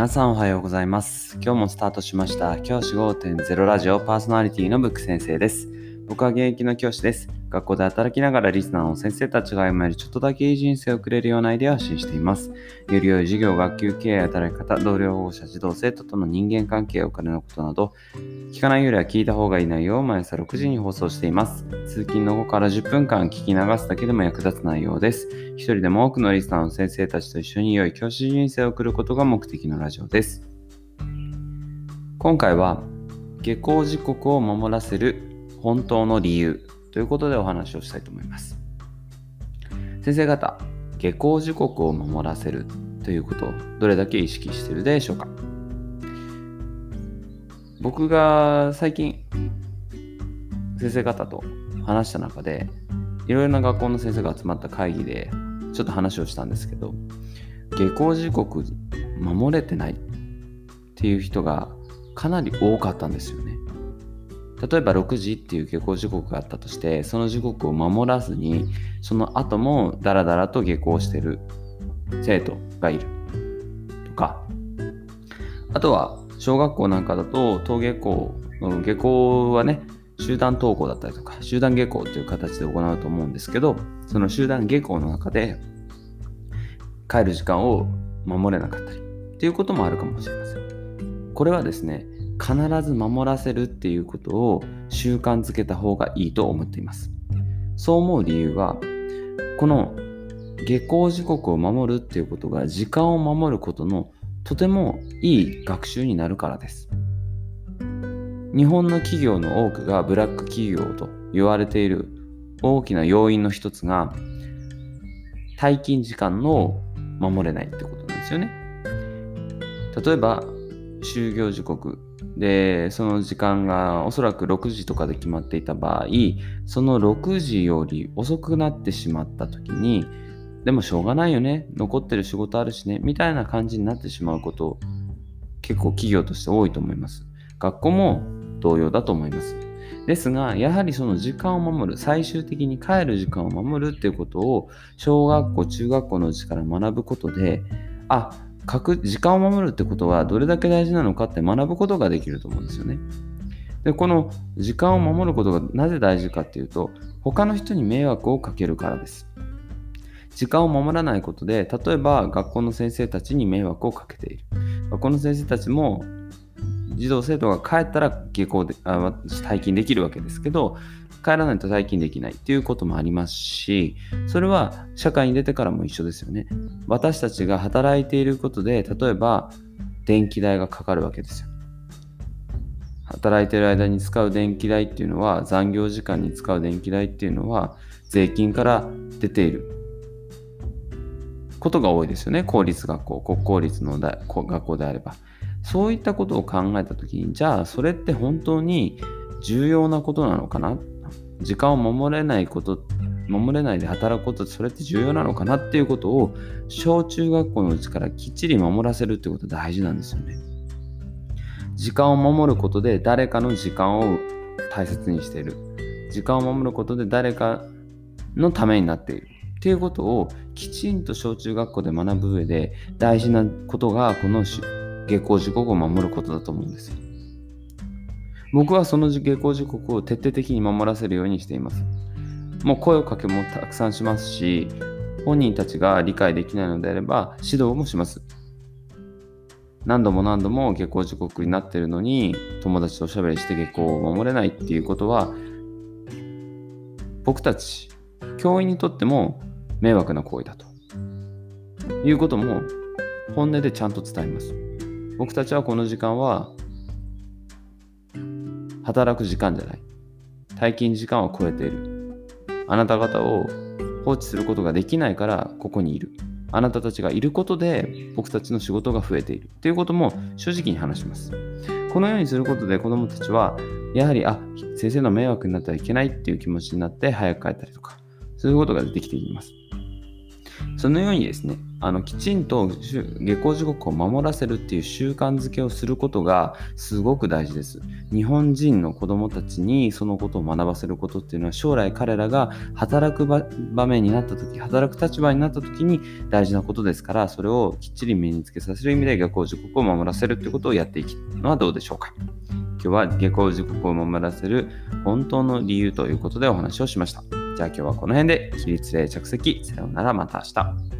皆さんおはようございます。今日もスタートしました。教師5.0ラジオパーソナリティのブック先生です。僕は現役の教師です。学校で働きながらリスナーの先生たちが今よりちょっとだけいい人生を送れるようなアイデアを発信しています。より良い授業、学級経営、働き方、同僚保護者、児童生徒との人間関係、お金のことなど、聞かないよりは聞いた方がいい内容を毎朝6時に放送しています。通勤の後から10分間聞き流すだけでも役立つ内容です。一人でも多くのリスナーの先生たちと一緒に良い教師人生を送ることが目的のラジオです。今回は下校時刻を守らせる本当の理由ということでお話をしたいと思います。先生方、下校時刻を守らせるということをどれだけ意識してるでしょうか？僕が最近先生方と話した中でいろいろな学校の先生が集まった会議でちょっと話をしたんですけど下校時刻守れてないっていう人がかなり多かったんですよね。例えば6時っていう下校時刻があったとしてその時刻を守らずにその後もダラダラと下校してる生徒がいる。とか。あとは小学校なんかだと登下校下校はね集団登校だったりとか集団下校という形で行うと思うんですけどその集団下校の中で帰る時間を守れなかったりっていうこともあるかもしれません。これはですね必ず守らせるっていうことを習慣づけた方がいいと思っています。そう思う理由はこの下校時刻を守るっていうことが時間を守ることのとてもいい学習になるからです。日本の企業の多くがブラック企業と言われている大きな要因の一つが退勤時間の守れないってことなんですよね。例えば就業時刻。でその時間がおそらく6時とかで決まっていた場合その6時より遅くなってしまった時にでもしょうがないよね残ってる仕事あるしねみたいな感じになってしまうこと結構企業として多いと思います。学校も同様だと思います。ですがやはりその時間を守る最終的に帰る時間を守るっていうことを小学校中学校のうちから学ぶことであ時間を守るってことはどれだけ大事なのかって学ぶことができると思うんですよね。でこの時間を守ることがなぜ大事かっていうと他の人に迷惑をかけるからです。時間を守らないことで例えば学校の先生たちに迷惑をかけている。学校の先生たちも児童生徒が帰ったら下校であ退勤できるわけですけど帰らないと退勤できないっていうこともありますしそれは社会に出てからも一緒ですよね。私たちが働いていることで例えば電気代がかかるわけですよ。働いている間に使う電気代っていうのは残業時間に使う電気代っていうのは税金から出ている。ことが多いですよね。公立学校国公立の学校であれば。そういったことを考えた時にじゃあそれって本当に重要なことなのかな時間を守れないこと守れないで働くことそれって重要なのかなっていうことを小中学校のうちからきっちり守らせるってこと大事なんですよね。時間を守ることで誰かの時間を大切にしている。時間を守ることで誰かのためになっている。っていうことをきちんと小中学校で学ぶ上で大事なことがこの下校時刻を守ることだと思うんですよ。僕はその下校時刻を徹底的に守らせるようにしています。もう声をかけもたくさんしますし、本人たちが理解できないのであれば指導もします。何度も何度も下校時刻になってるのに友達とおしゃべりして下校を守れないっていうことは僕たち教員にとっても迷惑な行為だということも本音でちゃんと伝えます。僕たちはこの時間は働く時間じゃない。退勤時間を超えている。あなた方を放置することができないからここにいる。あなたたちがいることで僕たちの仕事が増えている。ということも正直に話します。このようにすることで子供たちはやはり、あ、先生の迷惑になってはいけないっていう気持ちになって早く帰ったりとか、そういうことができていきます。そのようにですね、あのきちんと下校時刻を守らせるっていう習慣づけをすることがすごく大事です。日本人の子供たちにそのことを学ばせることっていうのは将来彼らが働く場面になった時、働く立場になった時に大事なことですから、それをきっちり身につけさせる意味で下校時刻を守らせるっていうことをやっていくのはどうでしょうか。今日は下校時刻を守らせる本当の理由ということでお話をしました。じゃあ今日はこの辺で起立例着席。さようならまた明日。